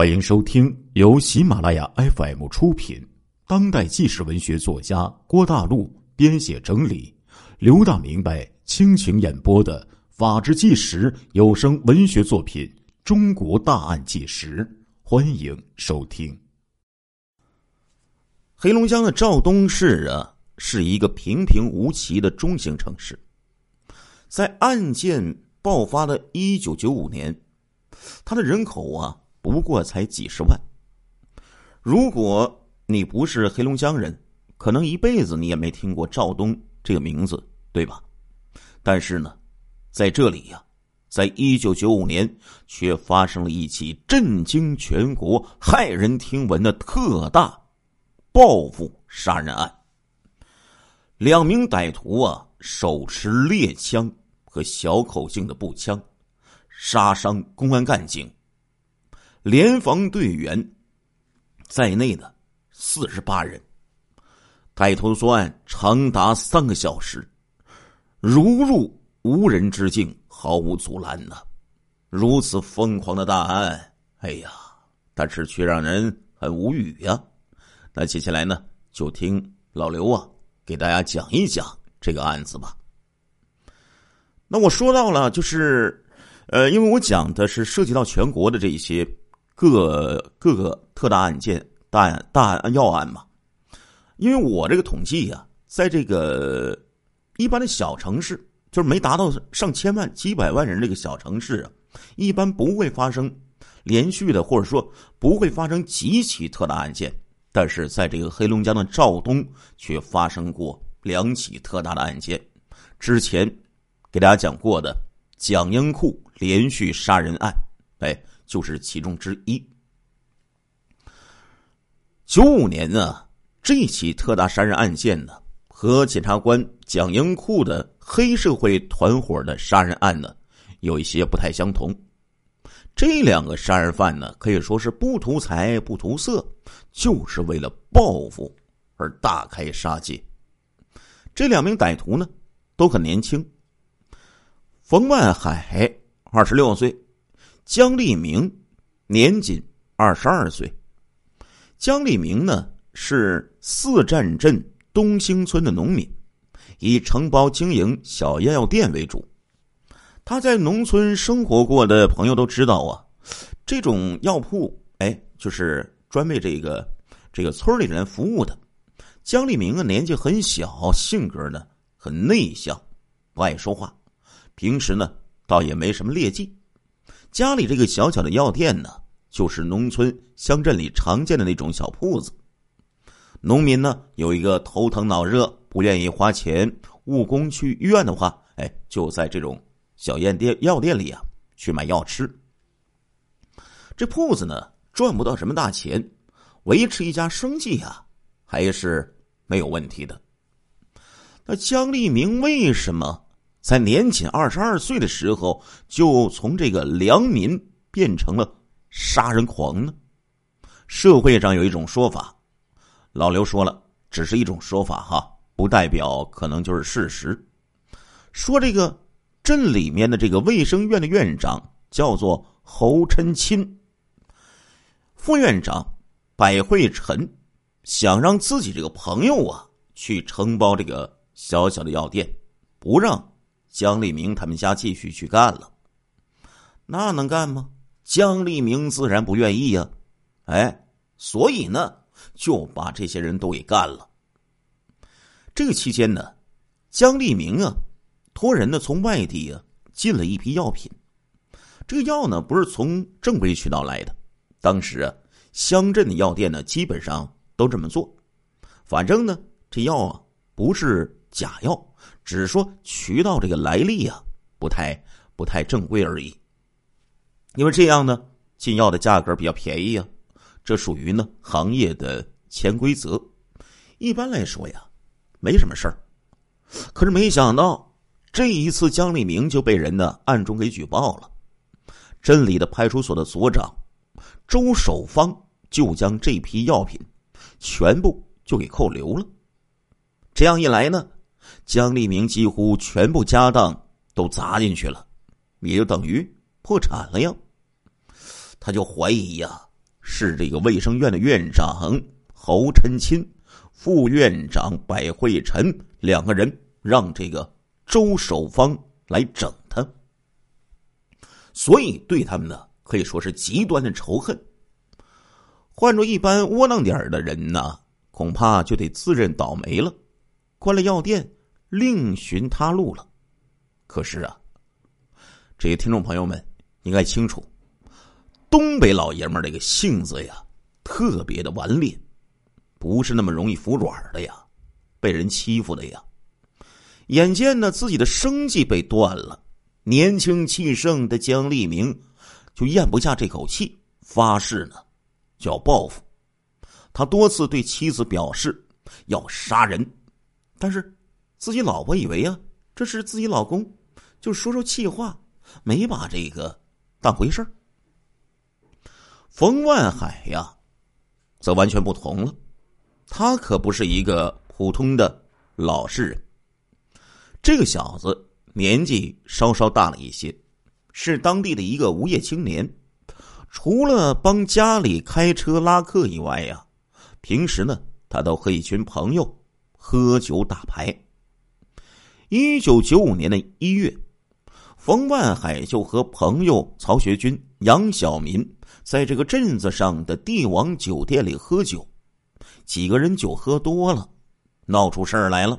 欢迎收听由喜马拉雅 FM 出品、当代纪实文学作家郭大陆编写整理、刘大明白倾情演播的《法制纪实》有声文学作品《中国大案纪实》，欢迎收听。黑龙江的肇东市啊，是一个平平无奇的中型城市。在案件爆发的一九九五年，它的人口啊。不过才几十万。如果你不是黑龙江人，可能一辈子你也没听过赵东这个名字，对吧？但是呢，在这里呀，在一九九五年，却发生了一起震惊全国、骇人听闻的特大报复杀人案。两名歹徒啊，手持猎枪和小口径的步枪，杀伤公安干警。联防队员在内的四十八人，歹徒作案长达三个小时，如入无人之境，毫无阻拦呐！如此疯狂的大案，哎呀，但是却让人很无语呀。那接下来呢，就听老刘啊给大家讲一讲这个案子吧。那我说到了，就是呃，因为我讲的是涉及到全国的这一些。各各个特大案件、大案大案要案嘛，因为我这个统计呀，在这个一般的小城市，就是没达到上千万、几百万人这个小城市啊，一般不会发生连续的，或者说不会发生几起特大案件。但是在这个黑龙江的肇东，却发生过两起特大的案件。之前给大家讲过的蒋英库连续杀人案，哎。就是其中之一。九五年呢，这起特大杀人案件呢，和检察官蒋英库的黑社会团伙的杀人案呢，有一些不太相同。这两个杀人犯呢，可以说是不图财不图色，就是为了报复而大开杀戒。这两名歹徒呢，都很年轻。冯万海二十六岁。江立明年仅二十二岁。江立明呢是四站镇东兴村的农民，以承包经营小药店为主。他在农村生活过的朋友都知道啊，这种药铺哎，就是专为这个这个村里人服务的。江立明啊年纪很小，性格呢很内向，不爱说话，平时呢倒也没什么劣迹。家里这个小小的药店呢，就是农村乡镇里常见的那种小铺子。农民呢有一个头疼脑热，不愿意花钱务工去医院的话，哎，就在这种小药店药店里啊去买药吃。这铺子呢赚不到什么大钱，维持一家生计啊还是没有问题的。那姜立明为什么？在年仅二十二岁的时候，就从这个良民变成了杀人狂呢？社会上有一种说法，老刘说了，只是一种说法哈，不代表可能就是事实。说这个镇里面的这个卫生院的院长叫做侯琛钦，副院长百惠臣想让自己这个朋友啊去承包这个小小的药店，不让。江立明他们家继续去干了，那能干吗？江立明自然不愿意呀，哎，所以呢，就把这些人都给干了。这个期间呢，江立明啊，托人呢从外地啊进了一批药品，这个药呢不是从正规渠道来的，当时啊，乡镇的药店呢基本上都这么做，反正呢，这药啊不是假药。只说渠道这个来历啊，不太不太正规而已。因为这样呢，进药的价格比较便宜啊，这属于呢行业的潜规则。一般来说呀，没什么事儿。可是没想到这一次，江立明就被人呢暗中给举报了。镇里的派出所的所长周守芳就将这批药品全部就给扣留了。这样一来呢。江立明几乎全部家当都砸进去了，也就等于破产了呀。他就怀疑呀，是这个卫生院的院长侯晨钦、副院长百惠臣两个人让这个周守芳来整他，所以对他们呢可以说是极端的仇恨。换做一般窝囊点的人呢，恐怕就得自认倒霉了，关了药店，另寻他路了。可是啊，这些听众朋友们应该清楚，东北老爷们这个性子呀，特别的顽劣，不是那么容易服软的呀，被人欺负的呀。眼见呢自己的生计被断了，年轻气盛的江立明就咽不下这口气，发誓呢就要报复。他多次对妻子表示要杀人，但是自己老婆以为啊这是自己老公。就说说气话，没把这个当回事儿。冯万海呀，则完全不同了，他可不是一个普通的老实人。这个小子年纪稍稍大了一些，是当地的一个无业青年。除了帮家里开车拉客以外呀，平时呢，他都和一群朋友喝酒打牌。一九九五年的一月。冯万海就和朋友曹学军、杨小民在这个镇子上的帝王酒店里喝酒，几个人酒喝多了，闹出事儿来了。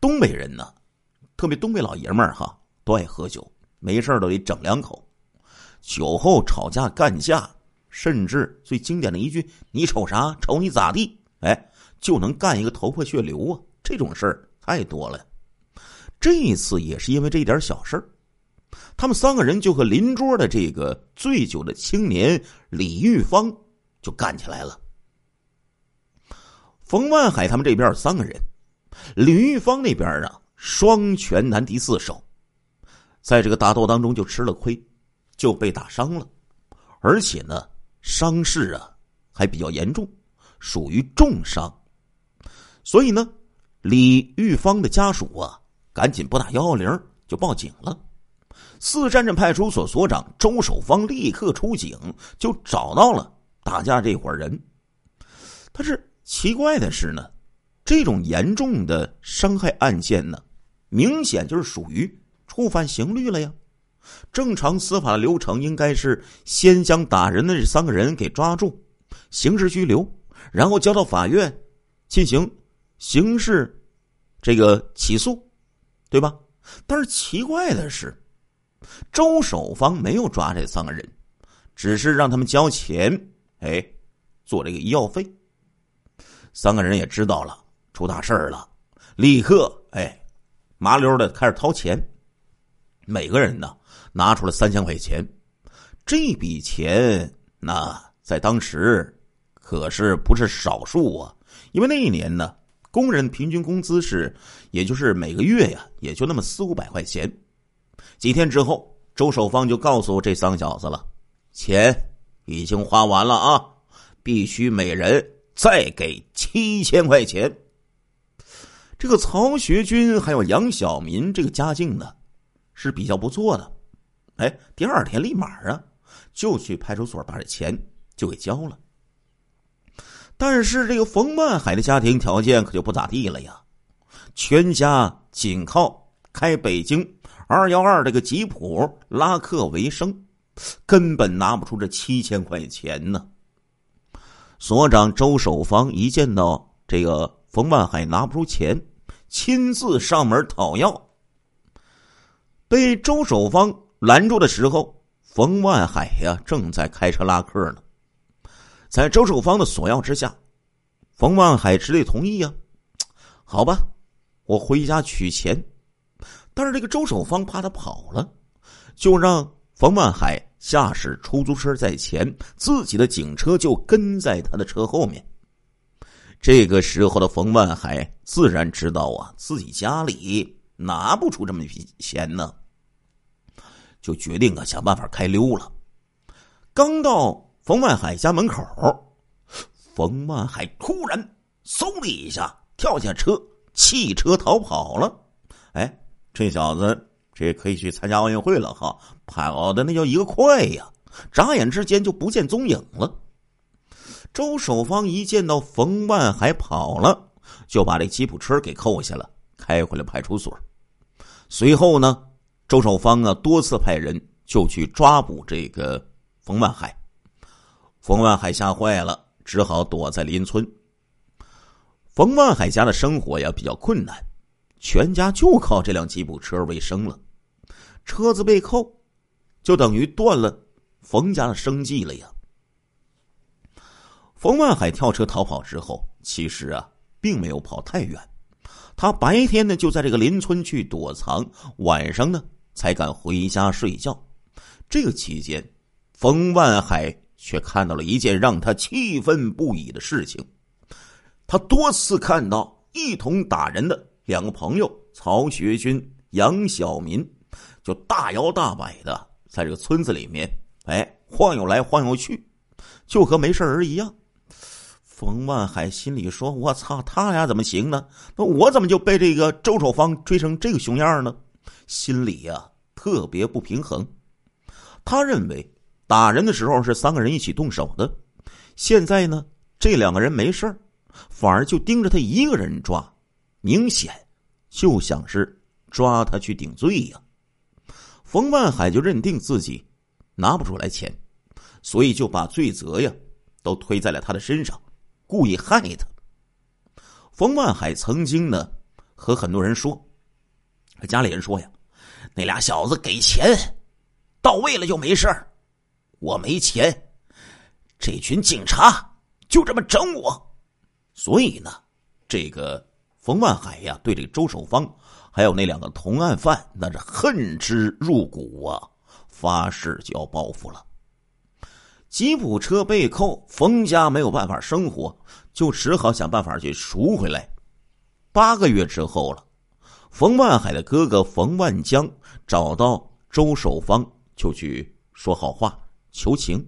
东北人呢，特别东北老爷们儿哈，都爱喝酒，没事都得整两口。酒后吵架干架，甚至最经典的一句“你瞅啥？瞅你咋地？”哎，就能干一个头破血流啊！这种事儿太多了。这一次也是因为这一点小事儿，他们三个人就和邻桌的这个醉酒的青年李玉芳就干起来了。冯万海他们这边三个人，李玉芳那边啊双拳难敌四手，在这个打斗当中就吃了亏，就被打伤了，而且呢伤势啊还比较严重，属于重伤，所以呢李玉芳的家属啊。赶紧拨打幺幺零就报警了，四站镇派出所所长周守芳立刻出警，就找到了打架这伙人。但是奇怪的是呢，这种严重的伤害案件呢，明显就是属于触犯刑律了呀。正常司法流程应该是先将打人的这三个人给抓住，刑事拘留，然后交到法院进行刑事这个起诉。对吧？但是奇怪的是，周守芳没有抓这三个人，只是让他们交钱，哎，做这个医药费。三个人也知道了出大事了，立刻哎，麻溜的开始掏钱。每个人呢拿出了三千块钱，这笔钱那在当时可是不是少数啊，因为那一年呢。工人平均工资是，也就是每个月呀，也就那么四五百块钱。几天之后，周守芳就告诉这三个小子了：“钱已经花完了啊，必须每人再给七千块钱。”这个曹学军还有杨小民，这个家境呢是比较不错的。哎，第二天立马啊就去派出所把这钱就给交了。但是这个冯万海的家庭条件可就不咋地了呀，全家仅靠开北京二幺二这个吉普拉客为生，根本拿不出这七千块钱呢。所长周守芳一见到这个冯万海拿不出钱，亲自上门讨要。被周守芳拦住的时候，冯万海呀正在开车拉客呢。在周守芳的索要之下，冯万海只得同意呀。好吧，我回家取钱。但是这个周守芳怕他跑了，就让冯万海驾驶出租车在前，自己的警车就跟在他的车后面。这个时候的冯万海自然知道啊，自己家里拿不出这么一笔钱呢，就决定啊想办法开溜了。刚到。冯万海家门口，冯万海突然嗖的一下跳下车，弃车逃跑了。哎，这小子这可以去参加奥运会了哈，跑的那叫一个快呀！眨眼之间就不见踪影了。周守芳一见到冯万海跑了，就把这吉普车给扣下了，开回了派出所。随后呢，周守芳啊多次派人就去抓捕这个冯万海。冯万海吓坏了，只好躲在邻村。冯万海家的生活呀比较困难，全家就靠这辆吉普车为生了。车子被扣，就等于断了冯家的生计了呀。冯万海跳车逃跑之后，其实啊并没有跑太远，他白天呢就在这个邻村去躲藏，晚上呢才敢回家睡觉。这个期间，冯万海却看到了一件让他气愤不已的事情。他多次看到一同打人的两个朋友曹学军、杨小民，就大摇大摆的在这个村子里面，哎，晃悠来晃悠去，就和没事人一样。冯万海心里说：“我操，他俩怎么行呢？那我怎么就被这个周守芳追成这个熊样呢？”心里呀特别不平衡。他认为打人的时候是三个人一起动手的，现在呢这两个人没事。反而就盯着他一个人抓，明显就想是抓他去顶罪呀。冯万海就认定自己拿不出来钱，所以就把罪责呀都推在了他的身上，故意害他。冯万海曾经呢和很多人说，和家里人说呀，那俩小子给钱到位了就没事我没钱，这群警察就这么整我。所以呢，这个冯万海呀，对这个周守芳还有那两个同案犯，那是恨之入骨啊，发誓就要报复了。吉普车被扣，冯家没有办法生活，就只好想办法去赎回来。八个月之后了，冯万海的哥哥冯万江找到周守芳，就去说好话求情。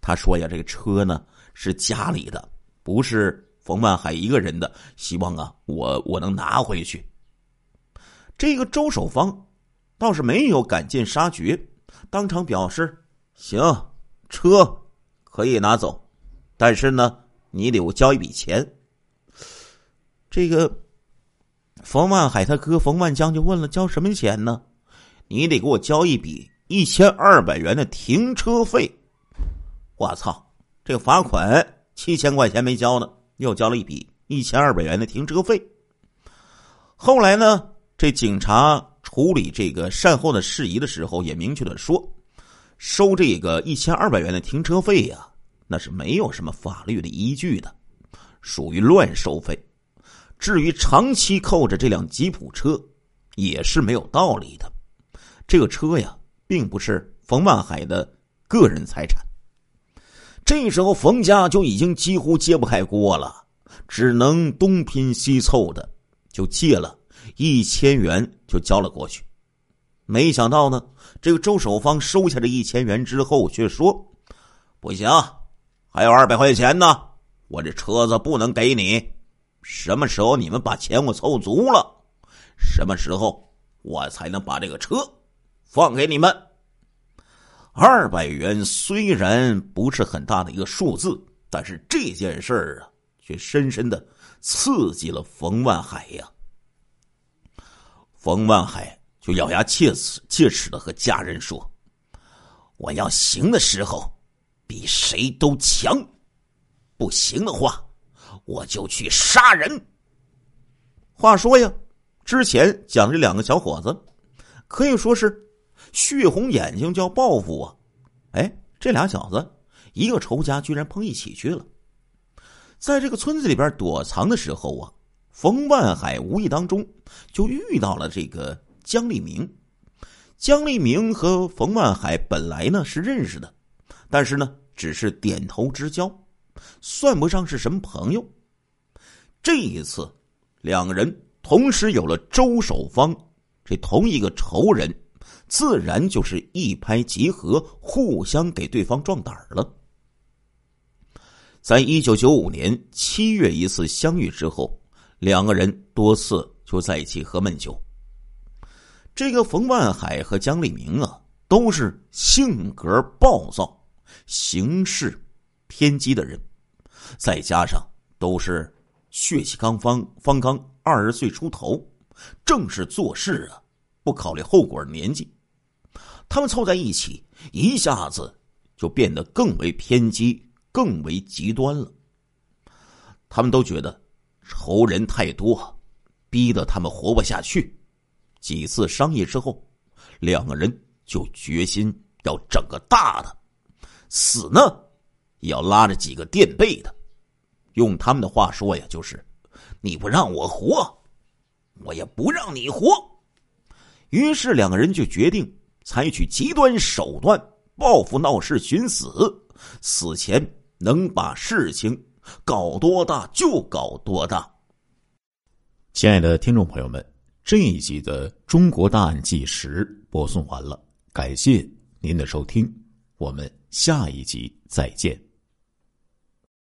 他说呀：“这个车呢是家里的，不是。”冯万海一个人的希望啊，我我能拿回去。这个周守芳倒是没有赶尽杀绝，当场表示：“行，车可以拿走，但是呢，你得我交一笔钱。”这个冯万海他哥冯万江就问了：“交什么钱呢？”“你得给我交一笔一千二百元的停车费。”我操，这罚款七千块钱没交呢。又交了一笔一千二百元的停车费。后来呢，这警察处理这个善后的事宜的时候，也明确的说，收这个一千二百元的停车费呀，那是没有什么法律的依据的，属于乱收费。至于长期扣着这辆吉普车，也是没有道理的。这个车呀，并不是冯万海的个人财产。这时候，冯家就已经几乎揭不开锅了，只能东拼西凑的，就借了一千元，就交了过去。没想到呢，这个周守芳收下这一千元之后，却说：“不行，还有二百块钱呢，我这车子不能给你。什么时候你们把钱我凑足了，什么时候我才能把这个车放给你们。”二百元虽然不是很大的一个数字，但是这件事儿啊，却深深的刺激了冯万海呀。冯万海就咬牙切齿、切齿的和家人说：“我要行的时候，比谁都强；不行的话，我就去杀人。”话说呀，之前讲这两个小伙子，可以说是。血红眼睛叫报复啊！哎，这俩小子一个仇家居然碰一起去了。在这个村子里边躲藏的时候啊，冯万海无意当中就遇到了这个江立明。江立明和冯万海本来呢是认识的，但是呢只是点头之交，算不上是什么朋友。这一次，两人同时有了周守芳这同一个仇人。自然就是一拍即合，互相给对方壮胆了。在一九九五年七月一次相遇之后，两个人多次就在一起喝闷酒。这个冯万海和江立明啊，都是性格暴躁、行事偏激的人。再加上都是血气刚方方刚二十岁出头，正是做事啊不考虑后果的年纪。他们凑在一起，一下子就变得更为偏激、更为极端了。他们都觉得仇人太多，逼得他们活不下去。几次商议之后，两个人就决心要整个大的，死呢也要拉着几个垫背的。用他们的话说呀，就是你不让我活，我也不让你活。于是两个人就决定。采取极端手段报复闹事寻死，死前能把事情搞多大就搞多大。亲爱的听众朋友们，这一集的《中国大案纪实》播送完了，感谢您的收听，我们下一集再见。